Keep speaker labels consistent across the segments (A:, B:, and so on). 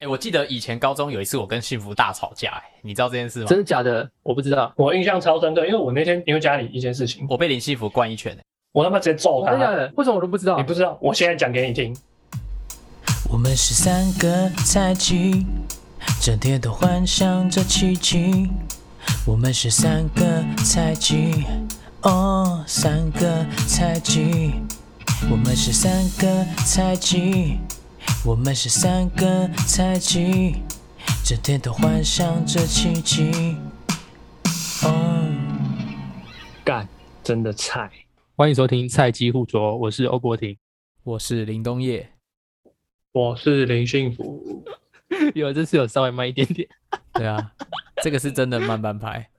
A: 哎、我记得以前高中有一次我跟幸福大吵架、哎，你知道这件事吗？
B: 真的假的？我不知道。
C: 我印象超深刻，因为我那天因为家里一件事情，
A: 我被林幸福灌一拳、哎
C: 我他妈直接揍他。
B: 真的假的？为什么我都不知道
C: 你？不知道，我现在讲给你听。
D: 我们是三个菜鸡，整天都幻想着奇迹。我们是三个菜鸡，哦，三个菜鸡。我们是三个菜鸡，我们是三个菜鸡，整天都幻想着奇迹。哦。
B: 干！
C: 真的菜，
B: 欢迎收听菜鸡互啄，我是欧博婷。
A: 我是林东业，
C: 我是林幸福。
B: 有这次有稍微慢一点点，
A: 对啊，这个是真的慢半拍。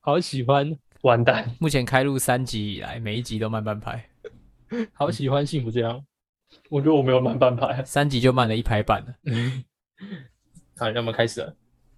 B: 好喜欢，
C: 完蛋，
A: 目前开录三集以来，每一集都慢半拍，
B: 好喜欢幸福这样。
C: 我觉得我没有慢半拍。
A: 三集就慢了一拍半了。
B: 好，那我们开始了。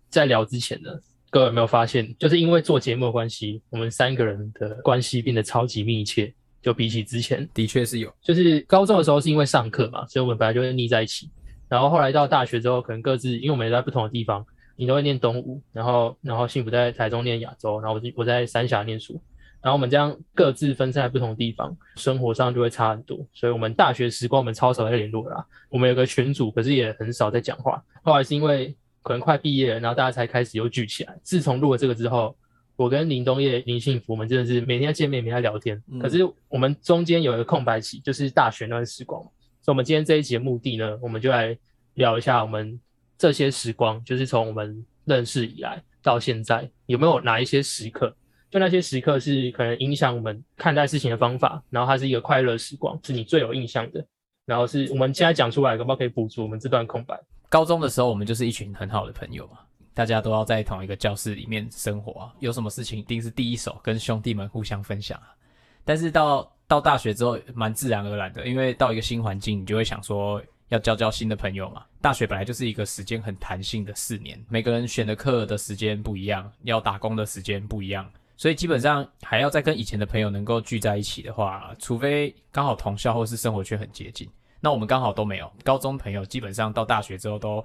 B: 在聊之前呢，各位有没有发现，就是因为做节目的关系，我们三个人的关系变得超级密切。就比起之前，
A: 的确是有，
B: 就是高中的时候是因为上课嘛，所以我们本来就会腻在一起。然后后来到大学之后，可能各自因为我们也在不同的地方，你都会念东吴，然后然后幸福在台中念亚洲，然后我就我在三峡念书，然后我们这样各自分散在不同的地方，生活上就会差很多。所以我们大学时光我们超少在联络啦。我们有个群组，可是也很少在讲话。后来是因为可能快毕业了，然后大家才开始又聚起来。自从录了这个之后，我跟林东业、林幸福，我们真的是每天见面，每天聊天。
A: 嗯
B: 可是我们中间有一个空白期，就是大学那段时光。所以，我们今天这一集的目的呢，我们就来聊一下我们这些时光，就是从我们认识以来到现在，有没有哪一些时刻，就那些时刻是可能影响我们看待事情的方法，然后它是一个快乐时光，是你最有印象的，然后是我们现在讲出来，可不可以补足我们这段空白？
A: 高中的时候，我们就是一群很好的朋友嘛，大家都要在同一个教室里面生活，有什么事情一定是第一手跟兄弟们互相分享啊。但是到到大学之后，蛮自然而然的，因为到一个新环境，你就会想说要交交新的朋友嘛。大学本来就是一个时间很弹性的四年，每个人选的课的时间不一样，要打工的时间不一样，所以基本上还要再跟以前的朋友能够聚在一起的话，除非刚好同校或是生活圈很接近。那我们刚好都没有，高中朋友基本上到大学之后都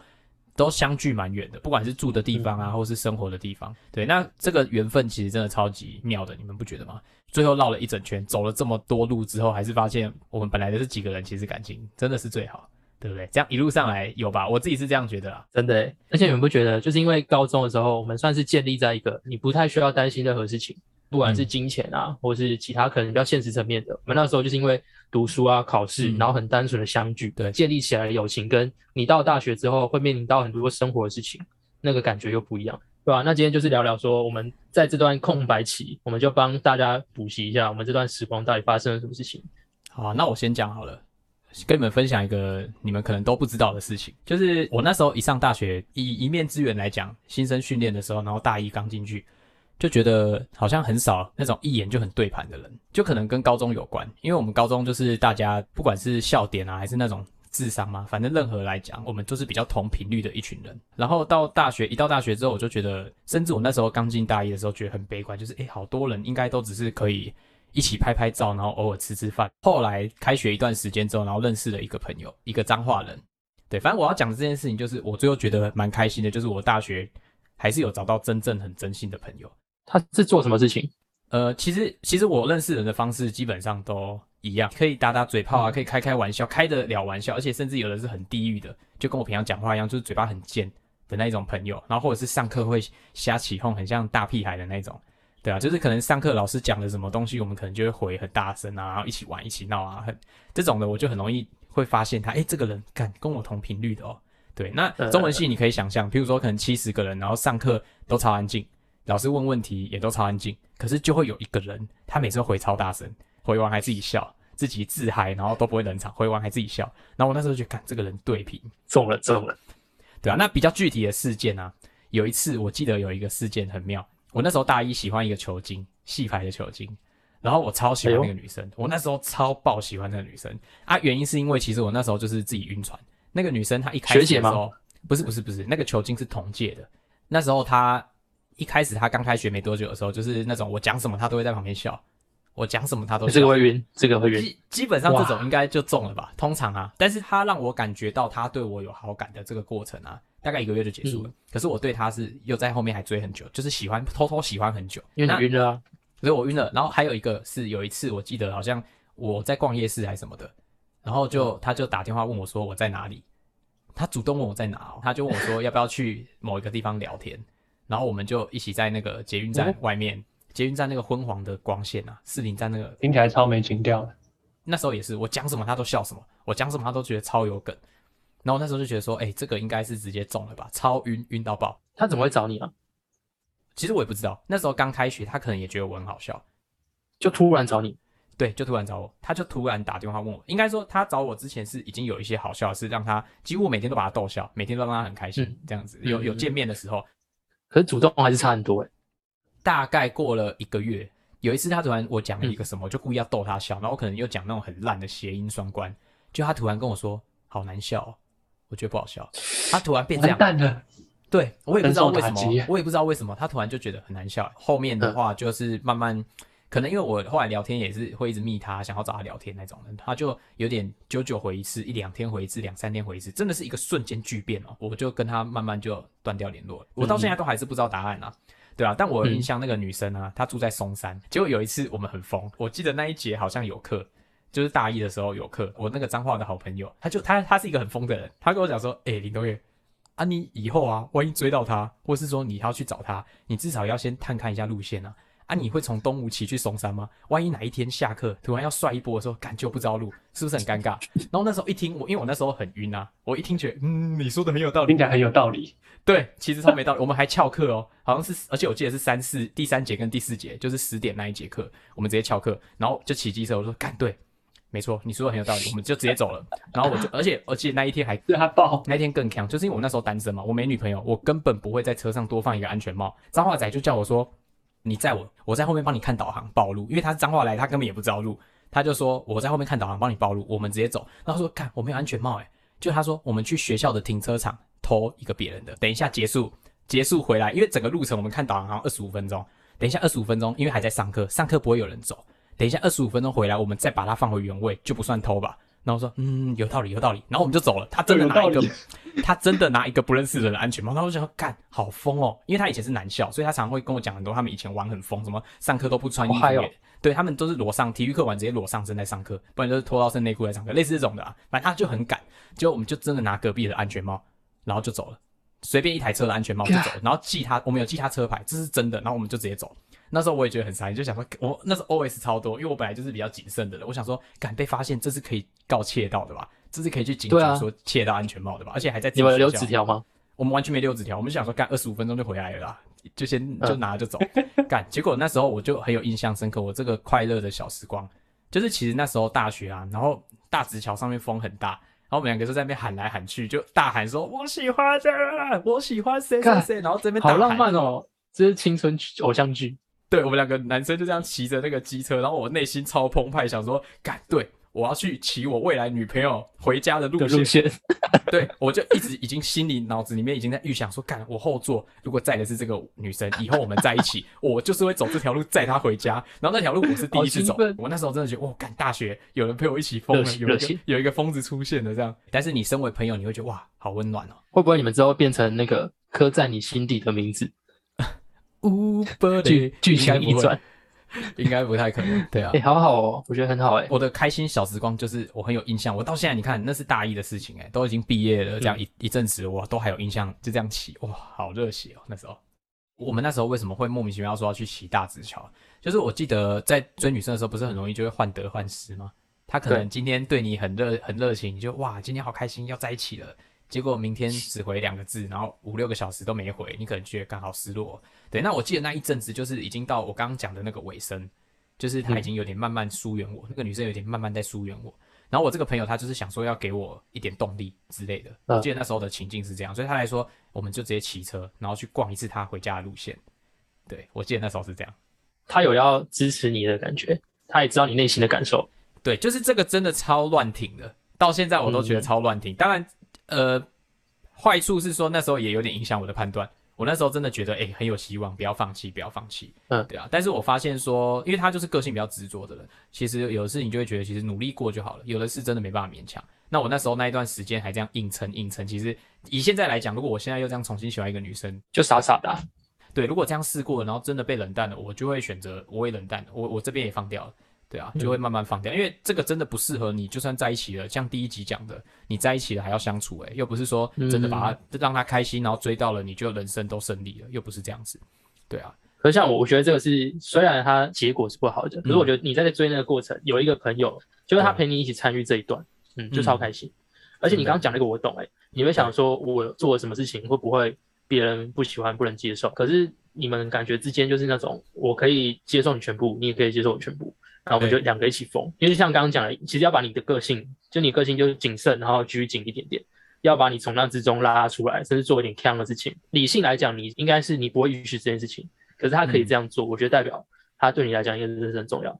A: 都相距蛮远的，不管是住的地方啊，或是生活的地方。对，那这个缘分其实真的超级妙的，你们不觉得吗？最后绕了一整圈，走了这么多路之后，还是发现我们本来的这几个人其实感情真的是最好，对不对？这样一路上来有吧？我自己是这样觉得啦。
B: 真的欸，而且你们不觉得，就是因为高中的时候，我们算是建立在一个你不太需要担心任何事情，不管是金钱啊，或是其他可能比较现实层面的。我们那时候就是因为读书啊、考试，
A: 嗯
B: 然后很单纯的相聚，
A: 对
B: 建立起来的友情，跟你到大学之后会面临到很多生活的事情，那个感觉又不一样，对吧？那今天就是聊聊说，我们在这段空白期，我们就帮大家补习一下，我们这段时光到底发生了什么事情。
A: 好啊、那我先讲好了，跟你们分享一个你们可能都不知道的事情，就是我那时候一上大学，以一面之缘来讲，新生训练的时候，然后大一刚进去，就觉得好像很少那种一眼就很对盘的人，就可能跟高中有关，因为我们高中就是大家不管是笑点啊，还是那种。智商嘛，反正任何来讲，我们都是比较同频率的一群人。然后到大学，一到大学之后，我就觉得，甚至我那时候刚进大一的时候，觉得很悲观，就是诶，好多人应该都只是可以一起拍拍照，然后偶尔吃吃饭。后来开学一段时间之后，然后认识了一个朋友，一个彰化人。对，反正我要讲的这件事情，就是我最后觉得蛮开心的，就是我大学还是有找到真正很真心的朋友。
B: 他是做什么事情？
A: 呃，其实其实我认识人的方式基本上都一样，可以打打嘴炮啊，可以开开玩笑，开得了玩笑，而且甚至有的是很地狱的，就跟我平常讲话一样，就是嘴巴很贱的那种朋友，然后或者是上课会瞎起哄，很像大屁孩的那种。对啊，就是可能上课老师讲的什么东西，我们可能就会回很大声啊，然后一起玩一起闹啊，很这种的我就很容易会发现他，诶，这个人敢跟我同频率的哦。对，那中文系你可以想象，譬如说可能七十个人，然后上课都超安静，老师问问题也都超安静，可是就会有一个人，他每次都回超大声，回完还自己笑，自己自嗨，然后都不会冷场，回完还自己笑。然后我那时候就看这个人对频，
B: 中了，中了。
A: 对啊，那比较具体的事件啊，有一次我记得有一个事件很妙，我那时候大一喜欢一个球精，戏牌的球精，然后我超喜欢那个女生，我那时候超爆喜欢那个女生啊，原因是因为其实我那时候就是自己晕船，那个女生她一开始
B: 学姐吗
A: 的时候，不是不是不是，那个球精是同届的，那时候她一开始她刚开学没多久的时候，就是那种我讲什么她都会在旁边笑。我讲什么他都
B: 这个
A: 笑
B: 会晕，这个会晕。
A: 基基本上这种应该就中了吧，通常啊，但是他让我感觉到他对我有好感的这个过程啊，大概一个月就结束了。可是我对他是又在后面还追很久，就是喜欢偷偷喜欢很久，
B: 因为
A: 那
B: 你晕了啊。
A: 所以我晕了。然后还有一个是有一次我记得好像我在逛夜市还是什么的，然后就他就打电话问我说我在哪里，他主动问我在哪哦，他就问我说要不要去某一个地方聊天，然后我们就一起在那个捷运站外面，捷运站那个昏黄的光线啊，四林站那个
C: 听起来超没情调的。
A: 那时候也是，我讲什么他都笑什么，我讲什么他都觉得超有梗。然后那时候就觉得说，哎、这个应该是直接中了吧，超晕，晕到爆。
B: 他怎么会找你啊？
A: 其实我也不知道，那时候刚开学，他可能也觉得我很好笑，
B: 就突然找你，
A: 对，就突然找我，他就突然打电话问我。应该说他找我之前是已经有一些好笑的事，让他几乎我每天都把他逗笑，每天都让他很开心，
B: 嗯
A: 这样子。有有见面的时候，
B: 可是主动还是差很多哎。
A: 大概过了一个月，有一次他突然我讲了一个什么，我就故意要逗他笑，然后我可能又讲那种很烂的谐音双关，就他突然跟我说好难笑、哦，我觉得不好笑，他突然变这样，
C: 完蛋了，
A: 对我也不知道为什么，我也不知道为什么他突然就觉得很难笑。后面的话就是慢慢，可能因为我后来聊天也是会一直密他，想要找他聊天那种人，他就有点久久回一次，一两天回一次，两三天回一次，真的是一个瞬间巨变哦。我就跟他慢慢就断掉联络了，我到现在都还是不知道答案啊。对啊，但我有印象那个女生啊，她住在松山，结果有一次我们很疯，我记得那一节好像有课，就是大一的时候有课，我那个彰化的好朋友，他就他他是一个很疯的人，他跟我讲说，哎、林东岳，啊，你以后啊，万一追到他，或是说你要去找他，你至少要先探看一下路线啊。啊，你会从东吴骑去嵩山吗？万一哪一天下课突然要帅一波的时候，感觉不知道路，是不是很尴尬？然后那时候一听，我因为我那时候很晕啊，我一听觉得，嗯，你说的很有道理
C: 听，起来很有道理。
A: 对，其实超没道理。我们还翘课哦，好像是，而且我记得是三四第三节跟第四节，就是十点那一节课，我们直接翘课，然后就骑机车。我说干对，没错，你说的很有道理，我们就直接走了。然后我就，而且而且那一天还
C: 是他爆，
A: 那天更强，就是因为我那时候单身嘛，我没女朋友，我根本不会在车上多放一个安全帽。脏话仔就叫我说，你载我，我在后面帮你看导航暴露，因为他是脏话来，他根本也不知道路，他就说我在后面看导航帮你暴露，我们直接走。然后说看我没有安全帽、欸，就他说我们去学校的停车场偷一个别人的，等一下结束结束回来，因为整个路程我们看导航好像二十五分钟，等一下二十五分钟，因为还在上课，上课不会有人走，等一下二十五分钟回来，我们再把它放回原位，就不算偷吧。然后我说，嗯，有道理，有道理。然后我们就走了。他真的拿一个，他真的拿一个不认识的人的安全帽。然后我就想说，干，好疯哦！因为他以前是男校，所以他常常会跟我讲很多他们以前玩很疯，什么上课都不穿衣服对他们都是裸上，体育课完直接裸上身在上课，不然就是脱到身内裤在上课，类似这种的啊。反正他就很赶，结果我们就真的拿隔壁的安全帽，然后就走了，随便一台车的安全帽就走了，然后记他，我们有记他车牌，这是真的，然后我们就直接走。那时候我也觉得很傻，就想说，我那时候 OS 超多，因为我本来就是比较谨慎的人，我想说，敢被发现，这是可以告窃盗的吧？这是可以去警局说窃盗安全帽的吧？而且还在
B: 你们有留纸条吗？
A: 我们完全没留纸条，我们就想说干二十五分钟就回来了啦，就先
B: 嗯
A: 就拿了就走。干，结果那时候我就很有印象深刻，我这个快乐的小时光，就是其实那时候大学啊，然后大直桥上面风很大，然后我们两个就在那边喊来喊去，就大喊说我喜欢这个，我喜欢谁谁谁，然后这边
B: 好浪漫哦，这是青春剧偶像剧。
A: 对我们两个男生就这样骑着那个机车，然后我内心超澎湃，想说干对。我要去骑我未来女朋友回家的路线
B: 的路，线，
A: 对，我就一直已经心里脑子里面已经在预想说，干我后座如果载的是这个女生，以后我们在一起，我就是会走这条路载她回家。然后那条路我是第一次走我那时候真的觉得，哇，干大学有人陪我一起疯了，有一个有一个疯子出现了这样。但是你身为朋友，你会觉得哇，好温暖哦。
B: 会不会你们之后变成那个刻在你心底的名字？
A: Uber
B: 剧剧情一转，，
A: 应该不太可能。对啊
B: 哎、，好好哦，我觉得很好哎、
A: 我的开心小时光就是我很有印象，我到现在你看那是大一的事情哎、都已经毕业了，这样一、一阵子我都还有印象，就这样骑，哇，好热血哦！那时候我们那时候为什么会莫名其妙说要去骑大直桥？就是我记得在追女生的时候，不是很容易就会患得患失吗？她可能今天对你很热很热情，你就哇今天好开心要在一起了，结果明天只回两个字，然后五六个小时都没回，你可能觉得刚好失落。对，那我记得那一阵子就是已经到我刚刚讲的那个尾声，就是她已经有点慢慢疏远我，那个女生有点慢慢在疏远我。然后我这个朋友他就是想说要给我一点动力之类的，
B: 嗯
A: 我记得那时候的情境是这样，所以他来说我们就直接骑车，然后去逛一次他回家的路线。对我记得那时候是这样。
B: 他有要支持你的感觉，他也知道你内心的感受。
A: 对，就是这个真的超乱停的，到现在我都觉得超乱停。当然，呃，坏处是说那时候也有点影响我的判断。我那时候真的觉得，哎、很有希望，不要放弃，不要放弃。
B: 嗯
A: 对啊。但是我发现说，因为他就是个性比较执着的人，其实有的事情就会觉得，其实努力过就好了，有的是真的没办法勉强。那我那时候那一段时间还这样硬撑硬撑，其实以现在来讲，如果我现在又这样重新喜欢一个女生，
B: 就傻傻的啊、
A: 对，如果这样试过了，然后真的被冷淡了，我就会选择我也冷淡了，我我这边也放掉了，对啊，就会慢慢放掉，因为这个真的不适合你，就算在一起了，像第一集讲的，你在一起了还要相处、欸，又不是说真的把他、让他开心，然后追到了，你就人生都胜利了，又不是这样子，对啊，
B: 可是像我，我觉得这个是虽然他结果是不好的，可是我觉得你在追那个过程，有一个朋友，就是他陪你一起参与这一段，嗯，就超开心。而且你刚刚讲那个我懂诶、你会想说我做了什么事情会不会别人不喜欢不能接受？可是你们感觉之间就是那种我可以接受你全部，你也可以接受我全部，然后我们就
A: 对
B: 两个一起疯。因为像刚刚讲的，其实要把你的个性，就你个性就是谨慎，然后拘谨一点点。要把你从那之中拉出来，甚至做一点强的事情。理性来讲，你应该是你不会允许这件事情，可是他可以这样做，我觉得代表他对你来讲应该是很重要。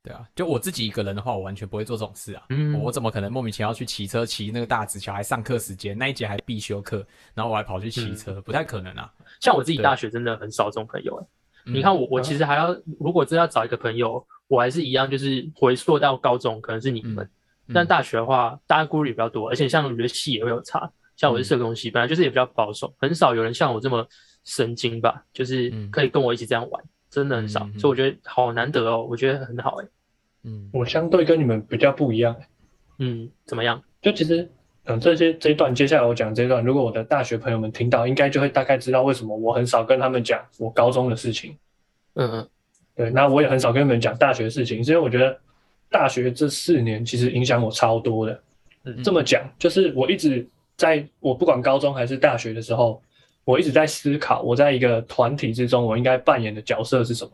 A: 对啊，就我自己一个人的话，我完全不会做这种事啊。
B: 嗯
A: 我怎么可能莫名其妙去骑车骑那个大直桥，还上课时间那一节还必修课，然后我还跑去骑车，不太可能啊。
B: 像我自己大学真的很少这种朋友、欸，
A: 嗯
B: 你看我，我其实还要，如果真要找一个朋友，我还是一样，就是回溯到高中，可能是你们。
A: 嗯
B: 但大学的话，大家顾虑比较多，而且像我觉得系也会有差。像我是社工系，本来就是也比较保守，很少有人像我这么神经吧，就是
A: 嗯
B: 可以跟我一起这样玩，真的很少。
A: 嗯嗯嗯
B: 所以我觉得好难得哦，我觉得很好哎、
A: 嗯
C: 我相对跟你们比较不一样，
B: 嗯，怎么样？
C: 就其实，嗯，这些这一段接下来我讲这一段，如果我的大学朋友们听到，应该就会大概知道为什么我很少跟他们讲我高中的事情。
B: 嗯嗯
C: 对，那我也很少跟你们讲大学的事情，是因为我觉得大学这四年其实影响我超多的。
B: 嗯
C: 这么讲，就是我一直在我不管高中还是大学的时候，我一直在思考，我在一个团体之中，我应该扮演的角色是什么。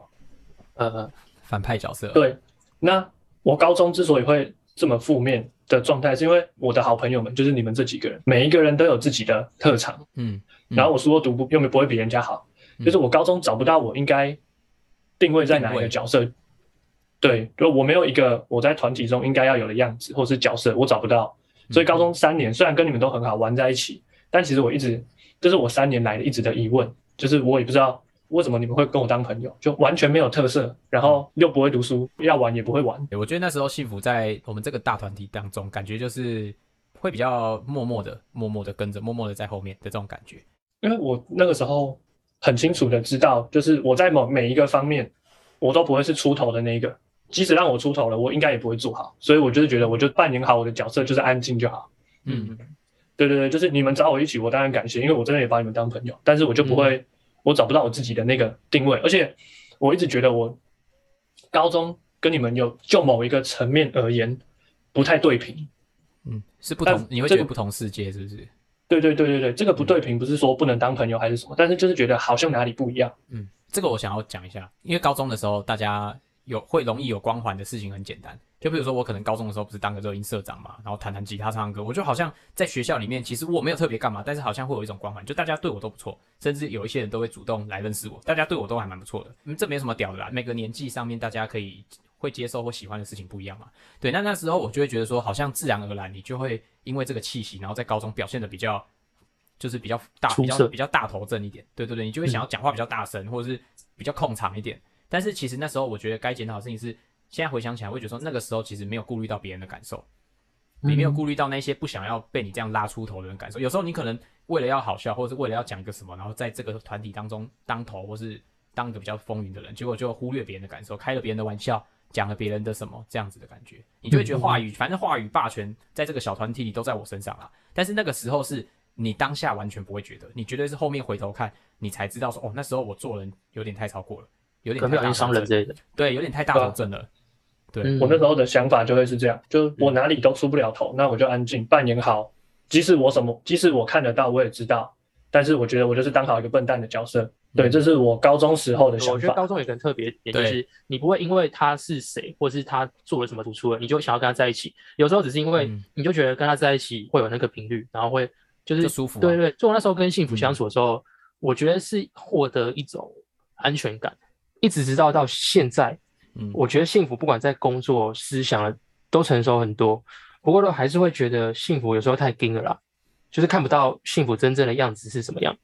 B: 呃，
A: 反派角色。
C: 对，那我高中之所以会这么负面的状态，是因为我的好朋友们，就是你们这几个人，每一个人都有自己的特长，
A: 嗯，嗯
C: 然后我书又读不又没不会比人家好，就是我高中找不到我应该定位在哪一个角色。对，就我没有一个我在团体中应该要有的样子或是角色，我找不到。所以高中三年虽然跟你们都很好玩在一起，但其实我一直这是我三年来的一直的疑问，就是我也不知道为什么你们会跟我当朋友，就完全没有特色，然后又不会读书，要玩也不会玩。
A: 我觉得那时候幸福在我们这个大团体当中，感觉就是会比较默默的、默默的跟着、默默的在后面的这种感觉。
C: 因为我那个时候很清楚的知道，就是我在某每一个方面，我都不会是出头的那一个。即使让我出头了，我应该也不会做好。所以我就是觉得，我就扮演好我的角色，就是安静就好。
A: 嗯，
C: 对对对，就是你们找我一起，我当然感谢，因为我真的也把你们当朋友。但是我就不会，我找不到我自己的那个定位，而且我一直觉得我高中跟你们有就某一个层面而言不太对平。
A: 嗯，是不同
C: 但，
A: 你会
C: 这个
A: 觉得不同世界是不是？
C: 对对对对对，这个不对平不是说不能当朋友还是什么，但是就是觉得好像哪里不一样。
A: 嗯，这个我想要讲一下，因为高中的时候大家有会容易有光环的事情很简单，就比如说我可能高中的时候不是当个热音社长嘛，然后弹弹吉他、唱唱歌，我就好像在学校里面其实我没有特别干嘛，但是好像会有一种光环，就大家对我都不错，甚至有一些人都会主动来认识我，大家对我都还蛮不错的，嗯，这没什么屌的啦，每个年纪上面大家可以会接受或喜欢的事情不一样嘛，对，那那时候我就会觉得说，好像自然而然你就会因为这个气息，然后在高中表现的比较。就是比较大，比较比较大头症一点，对对对，你就会想要讲话比较大声，或者是比较控场一点。但是其实那时候我觉得该检讨的事情是，现在回想起来，会觉得说那个时候其实没有顾虑到别人的感受，你没有顾虑到那些不想要被你这样拉出头的人感受。有时候你可能为了要好笑，或者是为了要讲一个什么，然后在这个团体当中当头，或是当一个比较风云的人，结果就忽略别人的感受，开了别人的玩笑，讲了别人的什么这样子的感觉，你就会觉得话语，反正话语霸权在这个小团体里都在我身上啦。但是那个时候是你当下完全不会觉得，你绝对是后面回头看，你才知道说，哦，那时候我做人有点太超过了，有点太
B: 伤人之类的。
A: 对，有点太大头症了。对，
B: 嗯
C: 我那时候的想法就会是这样，就我哪里都出不了头，那我就安静扮演好，即使我什么，即使我看得到，我也知道，但是我觉得我就是当好一个笨蛋的角色。对，这是我高中时候的想法。
B: 我觉得高中有个很特别点，就是你不会因为他是谁，或是他做了什么突出了，你就想要跟他在一起。有时候只是因为
A: 嗯
B: 你就觉得跟他在一起会有那个频率，然后会就是
A: 就舒服啊
B: 对对，就我那时候跟幸福相处的时候，我觉得是获得一种安全感，一直直到到现在，
A: 嗯，
B: 我觉得幸福不管在工作、思想都成熟很多，不过都还是会觉得幸福有时候太硬了啦，就是看不到幸福真正的样子是什么样。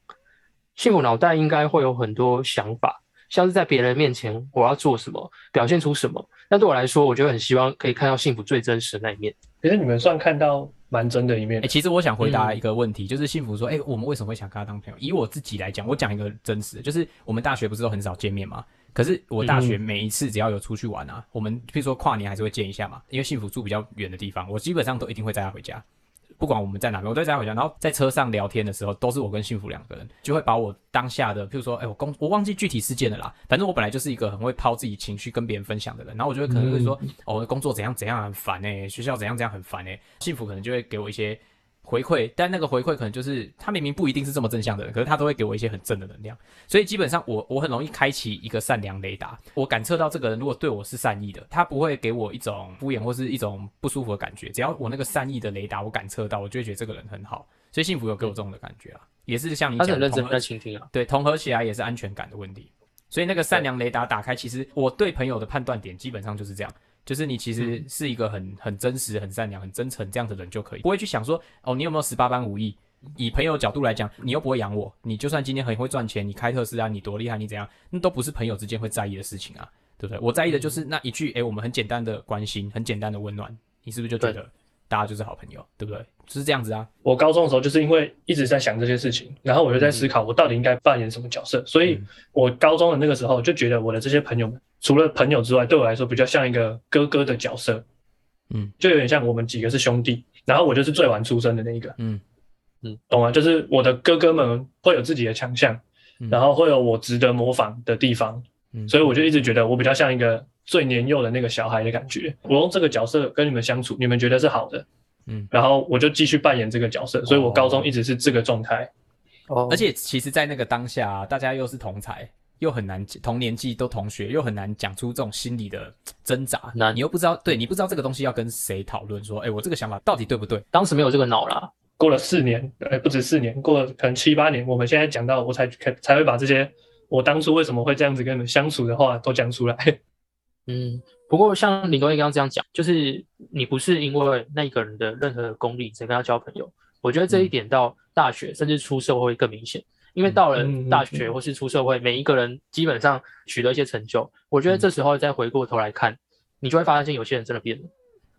B: 幸福脑袋应该会有很多想法，像是在别人面前我要做什么，表现出什么。那对我来说，我就很希望可以看到幸福最真实的那一面。
C: 其实你们算看到蛮真的一面
A: 哎、。其实我想回答一个问题，就是幸福说，哎、我们为什么会想跟他当朋友？以我自己来讲，我讲一个真实的，就是我们大学不是都很少见面吗？可是我大学每一次只要有出去玩啊，我们譬如说跨年还是会见一下嘛，因为幸福住比较远的地方，我基本上都一定会带他回家。不管我们在哪边，我都在回家。然后在车上聊天的时候，都是我跟幸福两个人，就会把我当下的，譬如说，哎、我工我忘记具体事件了啦。反正我本来就是一个很会抛自己情绪跟别人分享的人，然后我就会可能会说，哦，工作怎样怎样很烦哎、学校怎样怎样很烦哎、幸福可能就会给我一些回馈，但那个回馈可能就是他明明不一定是这么正向的人，可是他都会给我一些很正的能量，所以基本上我我很容易开启一个善良雷达，我感测到这个人如果对我是善意的，他不会给我一种敷衍或是一种不舒服的感觉，只要我那个善意的雷达我感测到，我就会觉得这个人很好，所以幸福有给我这种的感觉啊，也是像你讲的
B: 他很认真
A: 同
B: 在倾听啊。
A: 对，统合起来也是安全感的问题。所以那个善良雷达打开，其实我对朋友的判断点基本上就是这样，就是你其实是一个很很真实、很善良、很真诚这样的人就可以，不会去想说哦，你有没有十八般武艺。以朋友角度来讲，你又不会养我，你就算今天很会赚钱，你开特斯拉，你多厉害，你怎样，那都不是朋友之间会在意的事情啊，对不对？我在意的就是那一句，诶，我们很简单的关心，很简单的温暖，你是不是就觉得大家就是好朋友，对不对？就是这样子啊。
C: 我高中的时候就是因为一直在想这些事情，然后我就在思考我到底应该扮演什么角色，所以我高中的那个时候就觉得我的这些朋友们，除了朋友之外，对我来说比较像一个哥哥的角色，
A: 嗯，
C: 就有点像我们几个是兄弟，然后我就是最晚出生的那一个，
A: 嗯。
B: 嗯，
C: 懂吗？就是我的哥哥们会有自己的强项，
A: 嗯。
C: 然后会有我值得模仿的地方，
A: 嗯。
C: 所以我就一直觉得我比较像一个最年幼的那个小孩的感觉。我用这个角色跟你们相处，你们觉得是好的，
A: 嗯，
C: 然后我就继续扮演这个角色，所以我高中一直是这个状态。
B: 哦
A: 而且其实，在那个当下、啊，大家又是同才，又很难同年纪都同学，又很难讲出这种心理的挣扎。
B: 那
A: 你又不知道，对你不知道这个东西要跟谁讨论，说，哎、我这个想法到底对不对？
B: 当时没有这个脑啦，
C: 过了四年，呃，不止四年，过了可能七八年，我们现在讲到，我才才才会把这些我当初为什么会这样子跟你们相处的话都讲出来。
B: 嗯，不过像林东义刚刚这样讲，就是你不是因为那个人的任何功力才跟他交朋友。我觉得这一点到大学甚至出社会会更明显，因为到了大学或是出社会，每一个人基本上取得一些成就，我觉得这时候再回过头来看，你就会发现有些人真的变了。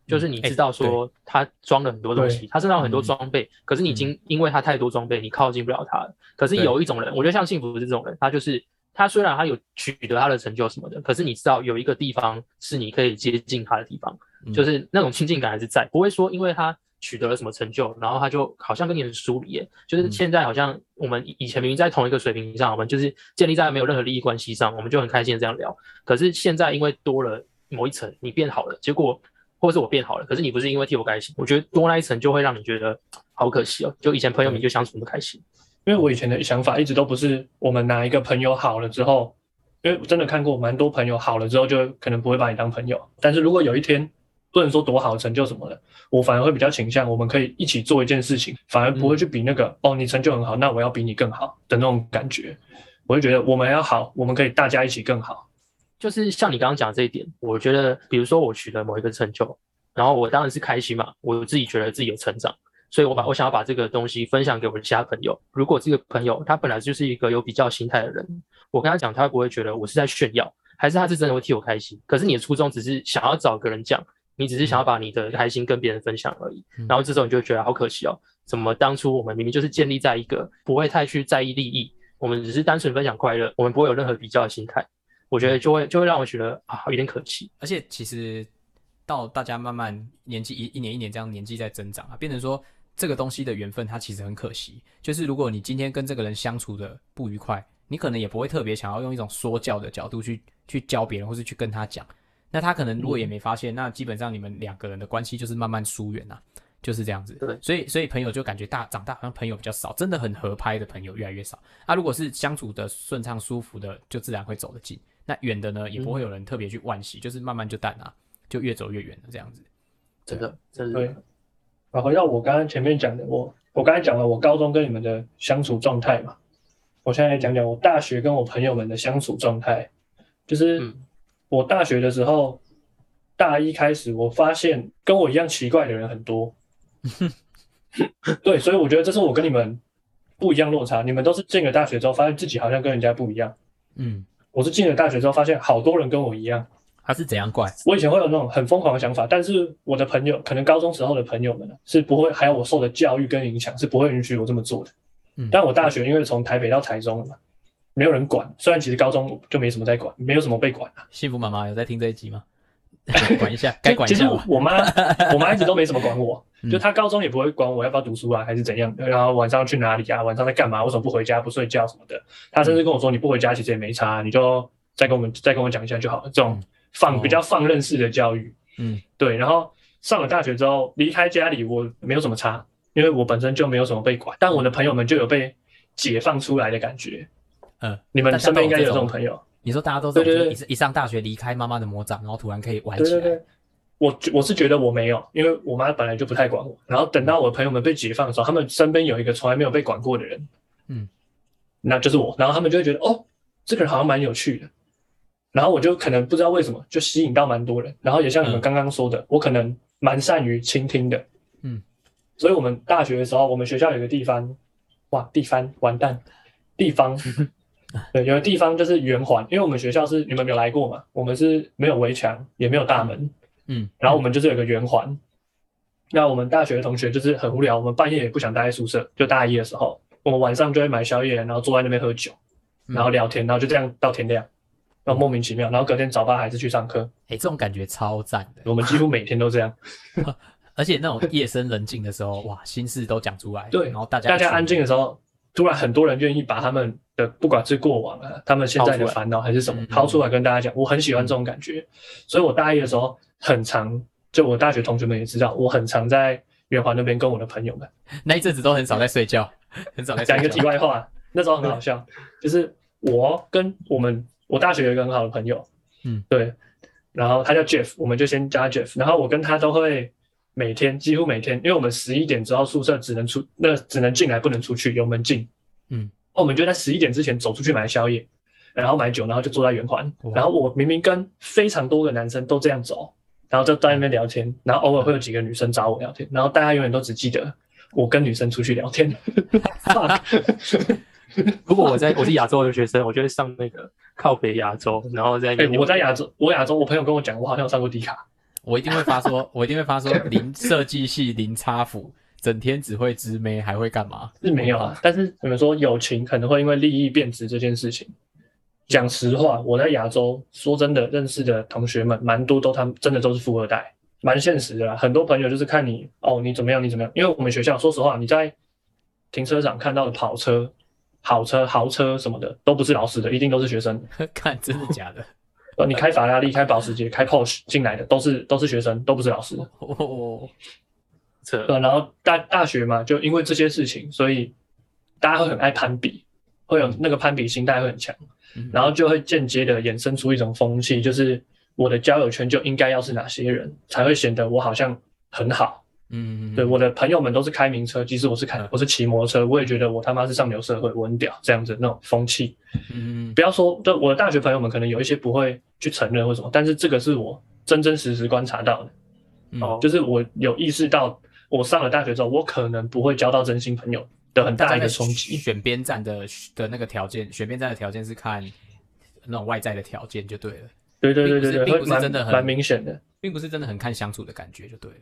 B: 就是你知道说他装了很多东西，他身上有很多装备，可是你已经因为他太多装备，你靠近不了他了。可是有一种人，我觉得像幸福这种人，他就是他虽然他有取得他的成就什么的，可是你知道有一个地方是你可以接近他的地方，
A: 嗯。
B: 就是那种亲近感还是在，不会说因为他取得了什么成就，然后他就好像跟你很疏离耶。就是现在好像我们以前明明在同一个水平上，我们就是建立在没有任何利益关系上，我们就很开心的这样聊。可是现在因为多了某一层，你变好了，结果或者是我变好了，可是你不是因为替我开心，我觉得多那一层就会让你觉得好可惜哦。就以前朋友你就相处那么开心，
C: 因为我以前的想法一直都不是我们哪一个朋友好了之后，因为我真的看过蛮多朋友好了之后就可能不会把你当朋友，但是如果有一天不能说多好的成就什么的，我反而会比较倾向我们可以一起做一件事情，反而不会去比那个、哦你成就很好，那我要比你更好的那种感觉。我就觉得我们要好，我们可以大家一起更好。
B: 就是像你刚刚讲的这一点，我觉得比如说我取得某一个成就，然后我当然是开心嘛，我自己觉得自己有成长。所以我把我想要把这个东西分享给我的其他朋友。如果这个朋友他本来就是一个有比较心态的人，我跟他讲，他会不会觉得我是在炫耀，还是他是真的会替我开心？可是你的初衷只是想要找个人讲，你只是想要把你的开心跟别人分享而已。然后这时候你就会觉得好可惜哦，怎么当初我们明明就是建立在一个不会太去在意利益，我们只是单纯分享快乐，我们不会有任何比较的心态。我觉得就会就会让我觉得啊有点可惜。
A: 而且其实到大家慢慢年纪一一年一年这样年纪在增长啊，变成说这个东西的缘分，它其实很可惜。就是如果你今天跟这个人相处的不愉快，你可能也不会特别想要用一种说教的角度去去教别人，或是去跟他讲。那他可能如果也没发现，那基本上你们两个人的关系就是慢慢疏远啊，就是这样子。
B: 对
A: 所以所以朋友就感觉大长大好像朋友比较少，真的很合拍的朋友越来越少。啊，如果是相处的顺畅舒服的，就自然会走得近。那远的呢，也不会有人特别去惋惜，就是慢慢就淡啊，就越走越远了这样子。
B: 真的，真
C: 对
B: 的，
C: 啊，回到我刚刚前面讲的，我我刚才讲了我高中跟你们的相处状态嘛，我现在来讲讲我大学跟我朋友们的相处状态。就是
B: 嗯
C: 我大学的时候，大一开始，我发现跟我一样奇怪的人很多。对，所以我觉得这是我跟你们不一样落差。你们都是进了大学之后，发现自己好像跟人家不一样。
A: 嗯，
C: 我是进了大学之后，发现好多人跟我一样。
A: 他是怎样怪？
C: 我以前会有那种很疯狂的想法，但是我的朋友，可能高中时候的朋友们，是不会，还有我受的教育跟影响，是不会允许我这么做的。
A: 嗯
C: 但我大学因为从台北到台中了嘛，没有人管。虽然其实高中就没什么在管，没有什么被管啊。
A: 幸福妈妈有在听这一集吗？管一下，该管一
C: 其实
A: 下。
C: 我妈，我妈一直都没怎么管我，
A: 嗯
C: 就她高中也不会管我要不要读书啊，还是怎样，然后晚上去哪里啊，晚上在干嘛，为什么不回家不睡觉什么的。她甚至跟我说，你不回家其实也没差，你就再跟我们再跟我讲一下就好了。这种放
A: 哦
C: 比较放任式的教育，
A: 嗯
C: 对。然后上了大学之后，离开家里我没有什么差，因为我本身就没有什么被管，但我的朋友们就有被解放出来的感觉。
A: 嗯，
C: 你们身边应该有
A: 这种
C: 朋友，
A: 你说大家都是
C: 对对对
A: 一一上大学离开妈妈的魔掌，然后突然可以玩起来。
C: 对对对，我我是觉得我没有，因为我妈本来就不太管我。然后等到我朋友们被解放的时候，他们身边有一个从来没有被管过的人，
A: 嗯，
C: 那就是我。然后他们就会觉得，哦，这个人好像蛮有趣的。然后我就可能不知道为什么就吸引到蛮多人。然后也像你们
A: 嗯
C: 刚刚说的，我可能蛮善于倾听的，
A: 嗯。
C: 所以我们大学的时候，我们学校有个地方，哇，地方完蛋，地方。对，有的地方就是圆环，因为我们学校是你们没有来过嘛，我们是没有围墙，也没有大门，
A: 嗯，
C: 然后我们就是有个圆环。那我们大学的同学就是很无聊，我们半夜也不想待在宿舍，就大一的时候，我们晚上就会买宵夜，然后坐在那边喝酒，
A: 嗯
C: 然后聊天，然后就这样到天亮，然后莫名其妙，然后隔天早八还是去上课，
A: 哎、这种感觉超赞的，
C: 我们几乎每天都这样。
A: 而且那种夜深人静的时候，哇，心事都讲出来，
C: 对
A: 然后大家
C: 大家安静的时候，突然很多人愿意把他们的不管是过往啊，他们现在的烦恼还是什么
A: 嗯，
C: 掏出来跟大家讲。我很喜欢这种感觉，所以我大一的时候很常，就我大学同学们也知道，我很常在圆环那边跟我的朋友们
A: 那一阵子都很少在睡觉，很少在
C: 讲一个题。外话，那时候很好笑，就是我跟我们我大学有一个很好的朋友，
A: 嗯，
C: 对，然后他叫 Jeff，我们就先叫他 Jeff，然后我跟他都会每天几乎每天，因为我们十一点之后宿舍只能出，那只能进来不能出去，有门禁，
A: 嗯，
C: 我们就在十一点之前走出去买宵夜，然后买酒，然后就坐在圆环，然后我明明跟非常多个男生都这样走，然后就在那边聊天，然后偶尔会有几个女生找我聊天，然后大家永远都只记得我跟女生出去聊天。Fuck
B: 如果我在我是亚洲留学生，我就会上那个靠北亚洲，然后在
C: 我在亚洲，我亚洲，我朋友跟我讲，我好像有上过迪卡。
A: 我一定会发说，我一定会发说零设计系零差辅，整天只会织妹，还会干嘛？
C: 是没有啊，但是你们说友情可能会因为利益变质这件事情，讲实话，我在亚洲说真的认识的同学们，蛮多都他们真的都是富二代，蛮现实的啦。很多朋友就是看你哦，你怎么样，你怎么样？因为我们学校说实话，你在停车场看到的跑车、好车、豪车什么的，都不是老师的，一定都是学生。
A: 看真的假的？
C: 呃，你开法拉利、开保时捷、开 Porsche 进来的，都是都是学生，都不是老师。
A: 哦，
C: 然后大大学嘛，就因为这些事情，所以大家会很爱攀比，会有那个攀比心态会很强，
A: 嗯
C: 然后就会间接的衍生出一种风气，就是我的交友圈就应该要是哪些人，才会显得我好像很好。
A: 嗯，
C: 对，我的朋友们都是开名车，即使我是开
A: 嗯
C: 我是骑摩托车，我也觉得我他妈是上流社会，我很屌这样子那种风气。
A: 嗯，
C: 不要说，就我的大学朋友们可能有一些不会去承认或什么，但是这个是我真真实实观察到的。
A: 嗯
B: 哦
C: 就是我有意识到，我上了大学之后，我可能不会交到真心朋友的很大一个冲击。
A: 选边站的的那个条件，选边站的条件是看那种外在的条件就对了，
C: 对对对对对，
A: 并不是并不是真的很
C: 蛮明显的。
A: 并不是真的很看相处的感觉就对了。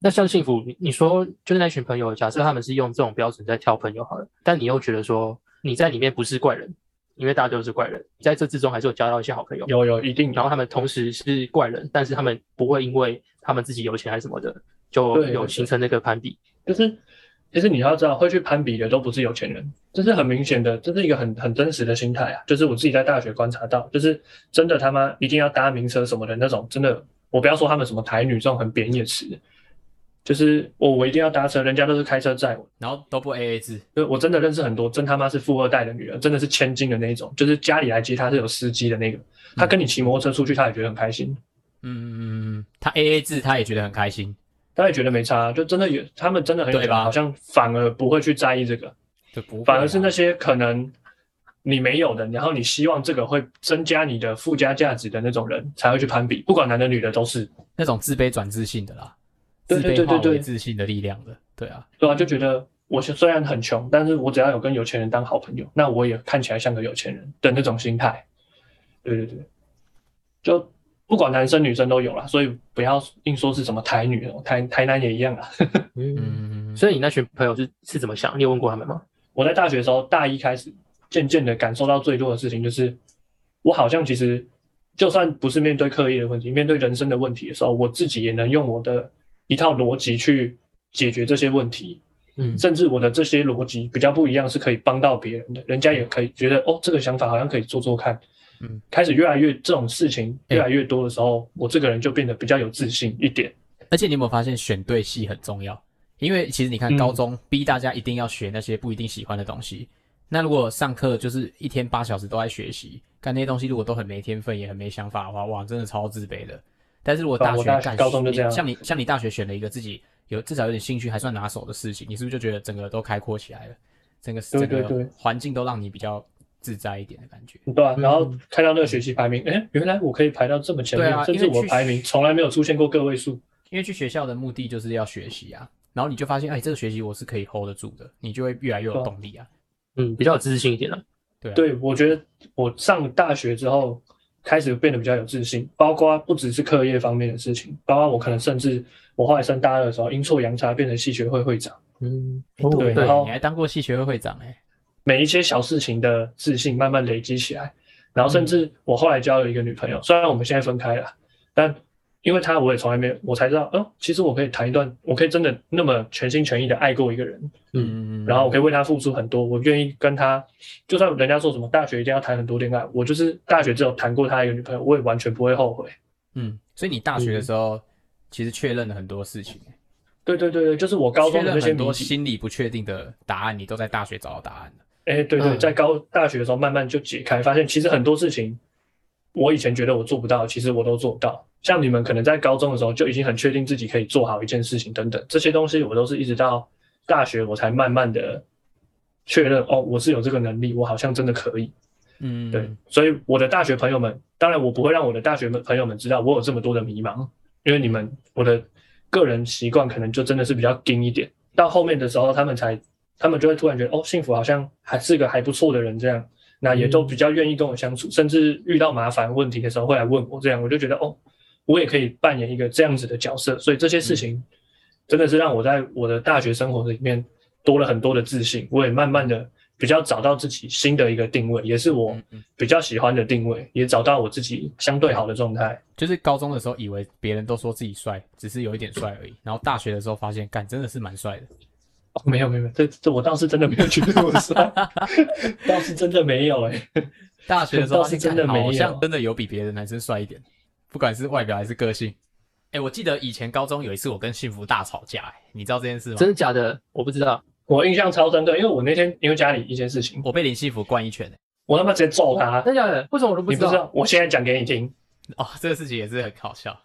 B: 那像幸福，你你说就是那群朋友，假设他们是用这种标准在挑朋友好了，但你又觉得说你在里面不是怪人，因为大家都是怪人，在这之中还是有交到一些好朋友，
C: 有有一定有，
B: 然后他们同时是怪人，但是他们不会因为他们自己有钱还是什么的，就有形成那个攀比。
C: 就是其实你要知道，会去攀比的都不是有钱人，这是很明显的，这是一个很很真实的心态啊。就是我自己在大学观察到，就是真的他妈一定要搭名车什么的那种，真的，我不要说他们什么台女这种很贬义的词，就是我我一定要搭车，人家都是开车载我。
A: 然后都不 A A 制，
C: 就我真的认识很多真他妈是富二代的女人，真的是千金的那一种，就是家里来接她是有司机的那个，她跟你骑摩托车出去，她也觉得很开心，
A: 嗯，他 A A 制他也觉得很开心，
C: 她也觉得没差，就真的有他们真的很有
A: 对吧，
C: 好像反而不会去在意这个，
A: 就不啊。
C: 反而是那些可能你没有的，然后你希望这个会增加你的附加价值的那种人才会去攀比，不管男的女的都是，
A: 那种自卑转自信的啦，自
C: 对对对
A: 卑化
C: 对
A: 自信的力量的，对啊，
C: 对啊，就觉得我虽然很穷，但是我只要有跟有钱人当好朋友，那我也看起来像个有钱人的那种心态。对对对，就不管男生女生都有啦，所以不要硬说是什么台女哦，台台南也一样啊。
B: 嗯，
A: 嗯，
B: 所以你那群朋友是是怎么想？你有问过他们吗？
C: 我在大学的时候，大一开始，渐渐的感受到最多的事情就是，我好像其实就算不是面对课业的问题，面对人生的问题的时候，我自己也能用我的一套逻辑去解决这些问题。
B: 嗯
C: 甚至我的这些逻辑比较不一样，是可以帮到别人的，人家也可以觉得哦，这个想法好像可以做做看。
A: 嗯，
C: 开始越来越这种事情
A: 哎
C: 越来越多的时候，我这个人就变得比较有自信一点。
A: 而且你有没有发现选对戏很重要？因为其实你看
C: 嗯
A: 高中逼大家一定要学那些不一定喜欢的东西，那如果上课就是一天八小时都在学习，干那些东西如果都很没天分也很没想法的话，哇，真的超自卑的。但是如果大学
C: 啊我大学
A: 干
C: 高中就这样
A: 你像你像你大学选了一个自己有至少有点兴趣还算拿手的事情，你是不是就觉得整个都开阔起来了？整个整
C: 对对对
A: 个环境都让你比较自在一点的感觉。
C: 对啊，
B: 嗯
C: 然后看到那个学习排名，哎，原来我可以排到这么前面，
A: 对啊
C: 甚至
A: 因为
C: 我排名从来没有出现过个位数。
A: 因为去学校的目的就是要学习啊，然后你就发现，哎，这个学习我是可以 hold 得住的，你就会越来越有动力啊。
B: 嗯，比较有自信一点了。
A: 对啊，
C: 对，我觉得我上大学之后开始变得比较有自信，包括不只是课业方面的事情，包括我可能甚至我后来升大二的时候阴错阳差变成系学会会长，
B: 嗯，
A: 哎对
C: 对然后
A: 你还当过系学会会长哎、
C: 每一些小事情的自信慢慢累积起来，然后甚至我后来交了一个女朋友，虽然我们现在分开了，但因为他我也从来没有，我才知道，哦，其实我可以谈一段，我可以真的那么全心全意的爱过一个人，
A: 嗯，
C: 然后我可以为他付出很多，我愿意跟他，就算人家说什么大学一定要谈很多恋爱，我就是大学只有谈过他一个女朋友，我也完全不会后悔。
A: 嗯，所以你大学的时候、其实确认了很多事情、欸，
C: 对对对对，就是我高中的
A: 确认很多
C: 那些谜底，
A: 心理不确定的答案，你都在大学找到答案了。
C: 哎，对对，
B: 嗯
C: 在高大学的时候慢慢就解开，发现其实很多事情，我以前觉得我做不到，其实我都做不到。像你们可能在高中的时候就已经很确定自己可以做好一件事情等等，这些东西我都是一直到大学我才慢慢的确认，哦，我是有这个能力，我好像真的可以。
A: 嗯，
C: 对，所以我的大学朋友们，当然我不会让我的大学们朋友们知道我有这么多的迷茫，因为你们我的个人习惯可能就真的是比较硬一点。到后面的时候，他们才他们就会突然觉得，哦，幸福好像还是个还不错的人，这样，那也都比较愿意跟我相处，甚至遇到麻烦问题的时候会来问我，这样我就觉得，哦，我也可以扮演一个这样子的角色。所以这些事情真的是让我在我的大学生活里面多了很多的自信，我也慢慢的比较找到自己新的一个定位，也是我比较喜欢的定位，也找到我自己相对好的状态。
A: 就是高中的时候以为别人都说自己帅，只是有一点帅而已，然后大学的时候发现，干真的是蛮帅的。
C: 哦，没有没有没有，这这我倒是真的没有觉得我帅，倒是真的没有哎、
A: 大学的时候
C: 倒是真的没有
A: 好像真的有比别的男生帅一点，不管是外表还是个性。哎、我记得以前高中有一次我跟幸福大吵架、哎，你知道这件事吗？
B: 真的假的？我不知道。
C: 我印象超深刻，因为我那天因为家里一件事情，
A: 我被林幸福灌一拳、哎
C: 我他妈直接揍他。
B: 真的假的？为什么我都不知道？
C: 你不知道？我现在讲给你听，
A: 哦，这个事情也是很好笑。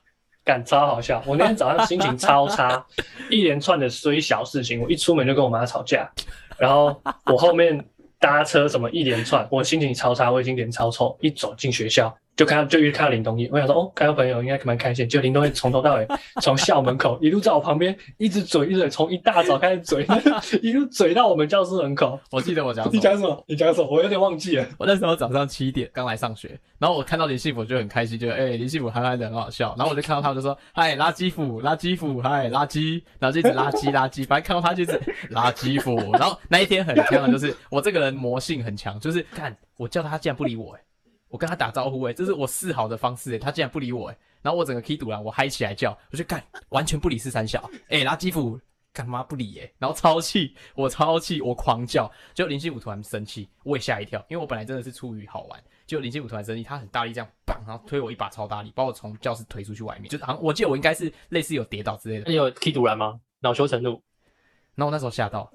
C: 干超好笑。我那天早上心情超差，一连串的虽小事情，我一出门就跟我妈吵架，然后我后面搭车什么一连串，我心情超差，我已经脸超臭。一走进学校就看到就遇看到林东义，我想说哦，看到朋友应该蛮开心。就林东义从头到尾 从校门口一路在我旁边一直嘴一直嘴，从一大早开始嘴，一路嘴到我们教室门口。
A: 我记得我讲什
C: 你？讲什么？你讲什么？我有点忘记了。
A: 我那时候早上七点刚来上学，然后我看到林幸福就很开心，就哎、林幸福憨憨的很好笑，然后我就看到他我就说嗨垃圾腐垃圾腐嗨垃圾，然后就一直垃圾 垃圾，反正看到他就是垃圾腐。然后那一天很强的就是我这个人魔性很强，就是看我叫他，他竟然不理我哎、我跟他打招呼哎、这是我示好的方式哎、他竟然不理我哎、然后我整个 K 堵了，我嗨起来叫，我就干完全不理是三小哎、垃圾腐。干嘛不理哎、然后超气，我超气，我狂叫。就林信武突然生气，我也吓一跳，因为我本来真的是出于好玩，就林信武突然生气，他很大力这样砰，然后推我一把超大力，把我从教室推出去外面，就是好像我记得我应该是类似有跌倒之类的
B: 那，你有踢突然吗？恼羞成怒，
A: 然后我那时候吓到，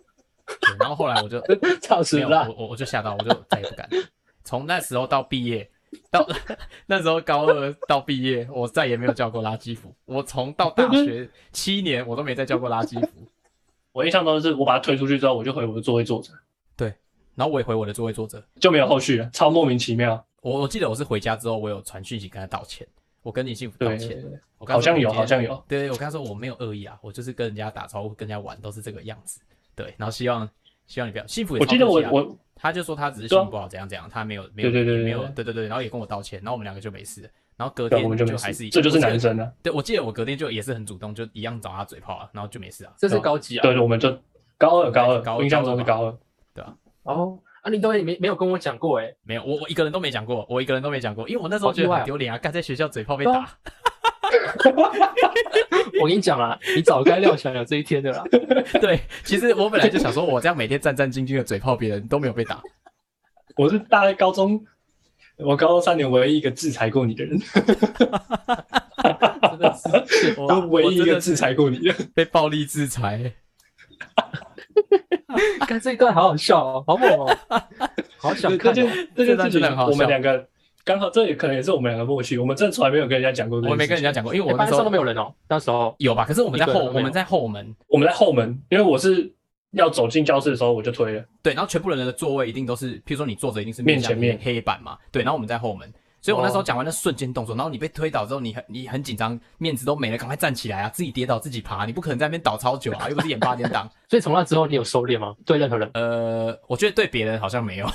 A: 对然后后来我就 没有，
B: 操死了！
A: 我我我就吓到，我就再也不敢。从那时候到毕业，到 那时候高二到毕业，我再也没有叫过垃圾服。我从到大学七年，我都没再叫过垃圾服。
C: 我印象中是我把他推出去之后，我就回我的座位坐着，对
A: 然后我也回我的座位坐着。
C: 就没有后续了，超莫名其妙。
A: 我我记得我是回家之后，我有传讯息跟他道歉，我跟你幸福道
C: 对，
A: 歉。
C: 好像有，好像有。
A: 对，我跟他说我没有恶意啊，我就是跟人家打招呼、跟人家玩都是这个样子。对，然后希望希望你不要幸福也
C: 我记得我我
A: 他就说他只是心情不好，怎样怎样，他没有没有
C: 对对对
A: 也没有
C: 对
A: 对对对，然后也跟我道歉，然后我们两个就没事了，然后隔天
C: 我们就
A: 还是，
C: 这就是男生啊。
A: 对，我记得我隔天就也是很主动，就一样找他嘴炮啊，然后就没事啊。
B: 这是高级啊。
C: 对，我们就高二高
A: 高
C: 二，印象中是高二。
B: 对哦，啊，你都也没没有跟我讲过哎。
A: 没有，我我一个人都没讲过，我一个人都没讲过，因为我那时候觉得很丢脸啊，干在学校嘴炮被打。
B: 我跟你讲啊，你早该料想有这一天的啦。
A: 对，其实我本来就想说，我这样每天战战兢兢的嘴炮别人都没有被打。
C: 我是大概高中，我高中三年唯一一个制裁过你的人，
B: 真的是
A: 我
C: 都唯一一个制裁过你的。
A: 被暴力制裁。
B: 看这一段好好笑哦，好猛哦，好想
C: 这
B: 看哦。
C: 件这件
A: 这段
C: 事情
A: 真的很好，笑
C: 我们两个刚好，这也可能也是我们两个默契。我们真的从来没有跟人家讲过
A: 我没跟人家讲过，因为
B: 哎班上
A: 我那时候
B: 都没有人哦，那时候
A: 有吧，可是我们在后，我们在后门，
C: 我们在后门，因为我是要走进教室的时候我就推了。
A: 对，然后全部人的座位一定都是，譬如说你坐着一定是向
C: 面前面
A: 黑板嘛，对，然后我们在后门，所以我那时候
B: 哦
A: 讲完那瞬间动作，然后你被推倒之后，你很你很紧张，面子都没了，赶快站起来啊，自己跌倒自己爬，你不可能在那边倒超久啊，又不是演八点档。
B: 所以从那之后你有收敛吗？对任何人？
A: 呃，我觉得对别人好像没有，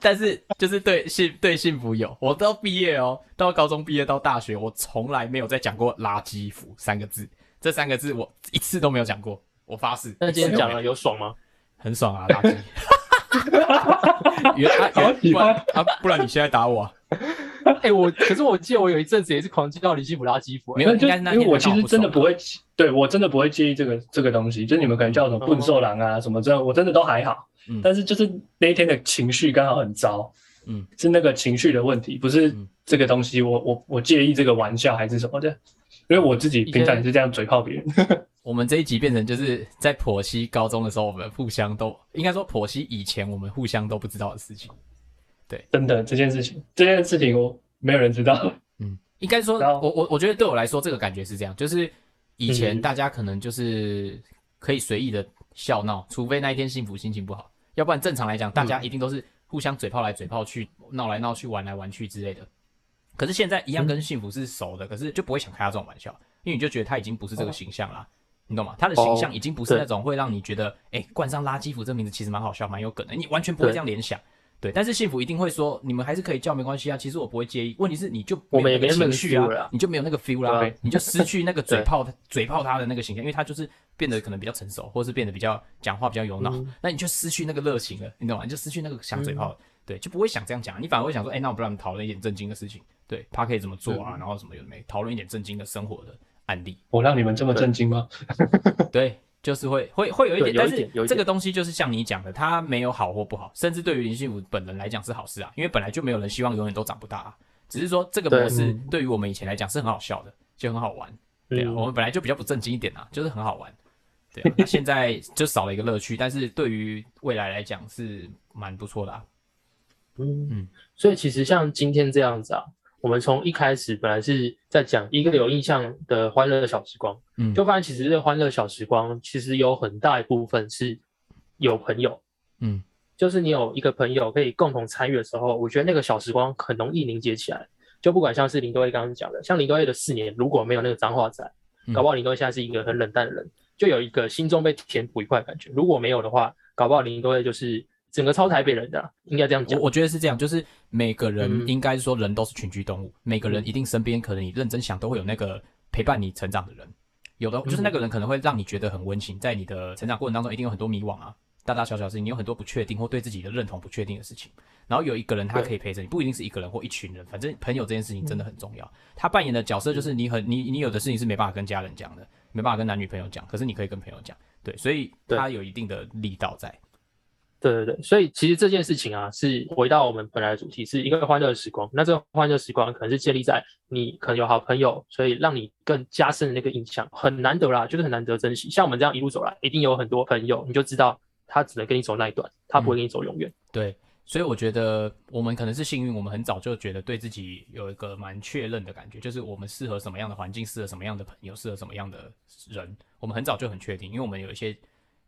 A: 但是就是对幸对幸福有。我到毕业哦，到高中毕业到大学，我从来没有再讲过垃圾服三个字，这三个字我一次都没有讲过，我发誓。
B: 那今天讲
A: 了
B: 了有爽吗？
A: 很爽啊，垃圾。原啊
C: 好喜欢
A: 不然啊，不然你现在打我啊？
B: 哎，我可是我记得我有一阵子也是狂接到李西普垃圾服，哎
A: 没有
C: 就
A: 应该是那天
C: 因为我其实真的不会，对我真的不会介意这个这个东西。就是你们可能叫什么笨兽狼啊什么这，我真的都还好。
A: 嗯
C: 但是就是那一天的情绪刚好很糟，
A: 嗯，
C: 是那个情绪的问题，不是
A: 嗯
C: 这个东西。我我我介意这个玩笑还是什么的，因为我自己平常也是这样嘴炮别人。
A: 我们这一集变成就是在婆媳高中的时候，我们互相都应该说婆媳以前我们互相都不知道的事情。
C: 对真的这件事情，这件事情我没有人知道。
A: 嗯，应该说，我我我觉得对我来说，这个感觉是这样，就是以前
B: 嗯
A: 大家可能就是可以随意的笑闹，除非那一天幸福心情不好，要不然正常来讲，大家一定都是互相嘴炮来嘴炮去，闹来闹去，玩来玩去之类的。可是现在一样跟幸福是熟的，可是就不会想开他这种玩笑，因为你就觉得他已经不是这个形象啦。你懂吗？他的形象已经不是那种会让你觉得，哎、冠上垃圾服这名字其实蛮好笑、蛮有梗的，你完全不会这样联想。对，但是幸福一定会说，你们还是可以叫没关系啊，其实我不会介意。问题是你就
B: 我们
A: 有那个情绪
B: 啊，
A: 啊你就没有那个 feel 啦你就失去那个嘴
B: 对。
A: 炮嘴炮他的那个形象，因为他就是变得可能比较成熟，或是变得比较讲话比较有脑，
B: 嗯
A: 那你就失去那个热情了，你懂吗？你就失去那个想嘴炮，对，就不会想这样讲，你反而会想说，哎、那我不们讨论一点正经的事情，对，他可以怎么做啊，然后什么有没，讨论一点正经的生活的案例，
C: 我让你们这么震惊吗？
A: 对，就是会会会有一点，但是这个东西就是像你讲的，它没有好或不好，甚至对于林信福本人来讲是好事啊，因为本来就没有人希望永远都长不大、啊，只是说这个模式
B: 对
A: 对于我们以前来讲是很好笑的，就很好玩，对啊，
B: 嗯。
A: 我们本来就比较不正经一点啊，就是很好玩，对啊，那现在就少了一个乐趣，但是对于未来来讲是蛮不错的啊，
B: 嗯。
A: 嗯。
B: 所以其实像今天这样子啊，我们从一开始本来是在讲一个有印象的欢乐小时光，
A: 嗯
B: 就发现其实这个欢乐小时光其实有很大一部分是有朋友，
A: 嗯
B: 就是你有一个朋友可以共同参与的时候，我觉得那个小时光很容易凝结起来。就不管像是林多威刚刚讲的，像林多威的四年如果没有那个脏话仔，
A: 嗯
B: 搞不好林多威现在是一个很冷淡的人，就有一个心中被填补一块感觉。如果没有的话，搞不好林多威就是整个超台北人的啊，应该这样讲。
A: 我。我觉得是这样，就是每个人
B: 嗯。
A: 应该说人都是群居动物，每个人一定身边可能你认真想都会有那个陪伴你成长的人，有的就是那个人可能会让你觉得很温馨，在你的成长过程当中一定有很多迷惘啊，大大小小的事情，你有很多不确定或对自己的认同不确定的事情，然后有一个人他可以陪着你，不一定是一个人或一群人，反正朋友这件事情真的很重要。他扮演的角色就是你很你你有的事情是没办法跟家人讲的，没办法跟男女朋友讲，可是你可以跟朋友讲，对，所以他有一定的力道在。
B: 对对对，所以其实这件事情啊，是回到我们本来的主题，是一个欢乐的时光。那这个欢乐时光可能是建立在你可能有好朋友，所以让你更加深的那个印象，很难得啦，就是很难得珍惜。像我们这样一路走来，一定有很多朋友，你就知道他只能跟你走那一段，他不会跟你走永远。
A: 对，所以我觉得我们可能是幸运，我们很早就觉得对自己有一个蛮确认的感觉，就是我们适合什么样的环境，适合什么样的朋友，适合什么样的人，我们很早就很确定，因为我们有一些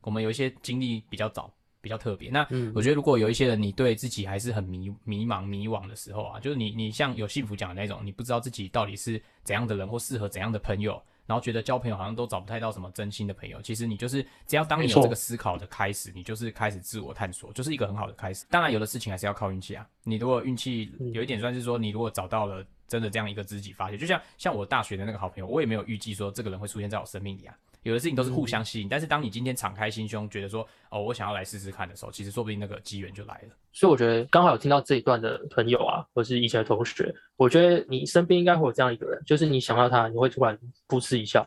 A: 我们有一些经历比较早。比较特别。那
B: 嗯
A: 我觉得，如果有一些人，你对自己还是很迷迷茫、迷惘的时候啊，就是你你像有幸福讲的那种，你不知道自己到底是怎样的人或适合怎样的朋友，然后觉得交朋友好像都找不太到什么真心的朋友。其实你就是只要当你有这个思考的开始，你就是开始自我探索，就是一个很好的开始。当然，有的事情还是要靠运气啊。你如果运气
B: 嗯
A: 有一点算是说，你如果找到了真的这样一个知己发现，就像像我大学的那个好朋友，我也没有预计说这个人会出现在我生命里啊。有的事情都是互相吸引，但是当你今天敞开心胸，觉得说哦，我想要来试试看的时候，其实说不定那个机缘就来了。
B: 所以我觉得刚好有听到这一段的朋友啊，或是以前的同学，我觉得你身边应该会有这样一个人，就是你想到他，你会突然噗嗤一笑。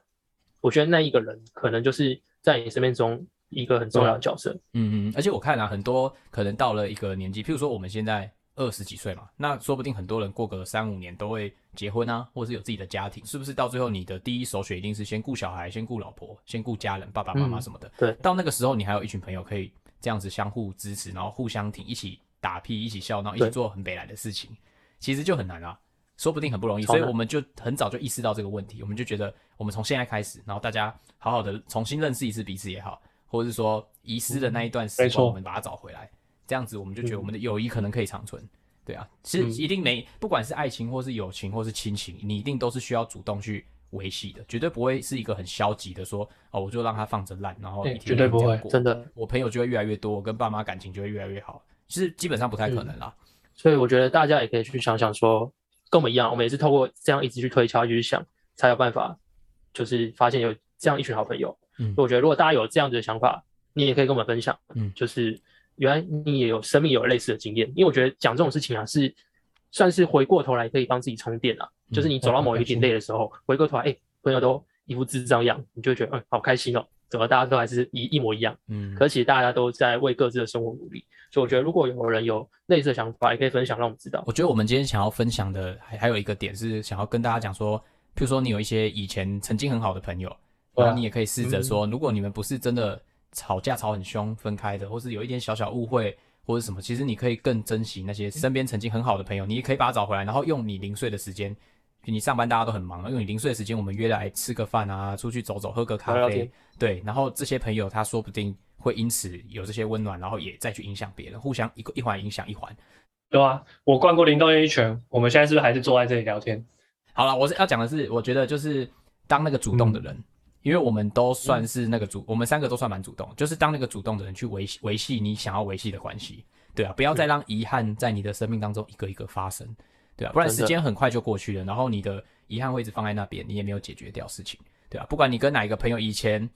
B: 我觉得那一个人可能就是在你生命中一个很重要的角色。
A: 嗯嗯，而且我看啊，很多可能到了一个年纪，譬如说我们现在二十几岁嘛，那说不定很多人过个三五年都会结婚啊，或者是有自己的家庭，是不是到最后你的第一首选一定是先顾小孩，先顾老婆，先顾家人，爸爸妈妈
B: 嗯
A: 什么的。
B: 对
A: 到那个时候，你还有一群朋友可以这样子相互支持，然后互相挺，一起打屁，一起笑闹，一起做很北来的事情，其实就很难啊。说不定很不容易，所以我们就很早就意识到这个问题，我们就觉得我们从现在开始，然后大家好好的重新认识一次彼此也好，或者是说遗失的那一段时光，我们把它找回来，这样子我们就觉得我们的友谊可能可以长存。对啊，其一定没，不管是爱情或是友情或是亲情，你一定都是需要主动去维系的，绝对不会是一个很消极的说哦，我就让它放着烂，然后
C: 对
A: 一天
C: 绝对不会
B: 真的。
A: 我朋友就会越来越多，我跟爸妈感情就会越来越好，其实基本上不太可能啦。
B: 所以我觉得大家也可以去想想说，跟我们一样，我们也是透过这样一直去推敲，一直去想，才有办法，就是发现有这样一群好朋友。
A: 嗯
B: 我觉得如果大家有这样子的想法，你也可以跟我们分享。
A: 嗯
B: 就是原来你也有生命有类似的经验，因为我觉得讲这种事情啊，是算是回过头来可以帮自己充电啊。
A: 嗯
B: 就是你走到某一点累的时候，回过头来，哎、朋友都一副智障样，你就会觉得，嗯，好开心哦，怎么大家都还是一一模一样。
A: 嗯，
B: 可其实大家都在为各自的生活努力，所以我觉得如果有人有类似的想法，也可以分享让我们知道。
A: 我觉得我们今天想要分享的还还有一个点是想要跟大家讲说，譬如说你有一些以前曾经很好的朋友，然后你也可以试着说，如果你们不是真的吵架吵很凶分开的，或是有一点小小误会或者什么，其实你可以更珍惜那些身边曾经很好的朋友，你也可以把他找回来，然后用你零碎的时间。你上班大家都很忙，用你零碎的时间，我们约来吃个饭啊，出去走走，喝个咖啡对，然后这些朋友他说不定会因此有这些温暖，然后也再去影响别人，互相一个一环影响一环。
C: 对啊，我灌过林东院一拳，我们现在是不是还是坐在这里聊天？
A: 好了，我是要讲的是，我觉得就是当那个主动的人，因为我们都算是那个主，我们三个都算蛮主动，就是当那个主动的人去维系维系你想要维系的关系，对啊，不要再让遗憾在你的生命当中一个一个发生，对啊，不然时间很快就过去了，然后你的遗憾会一直放在那边，你也没有解决掉事情，对啊，不管你跟哪一个朋友以前，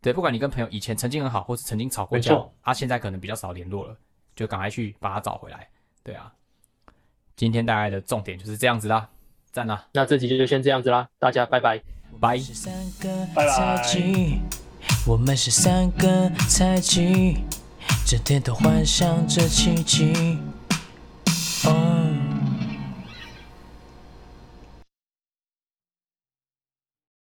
A: 对，不管你跟朋友以前曾经很好，或是曾经吵过架他、现在可能比较少联络了，就赶快去把他找回来，对啊，今天大概的重点就是这样子啦，赞啦。
B: 那这集就先这样子啦，大家拜拜。
A: 拜。
C: 拜
D: 个我们是三个赛季整天都幻想着奇迹。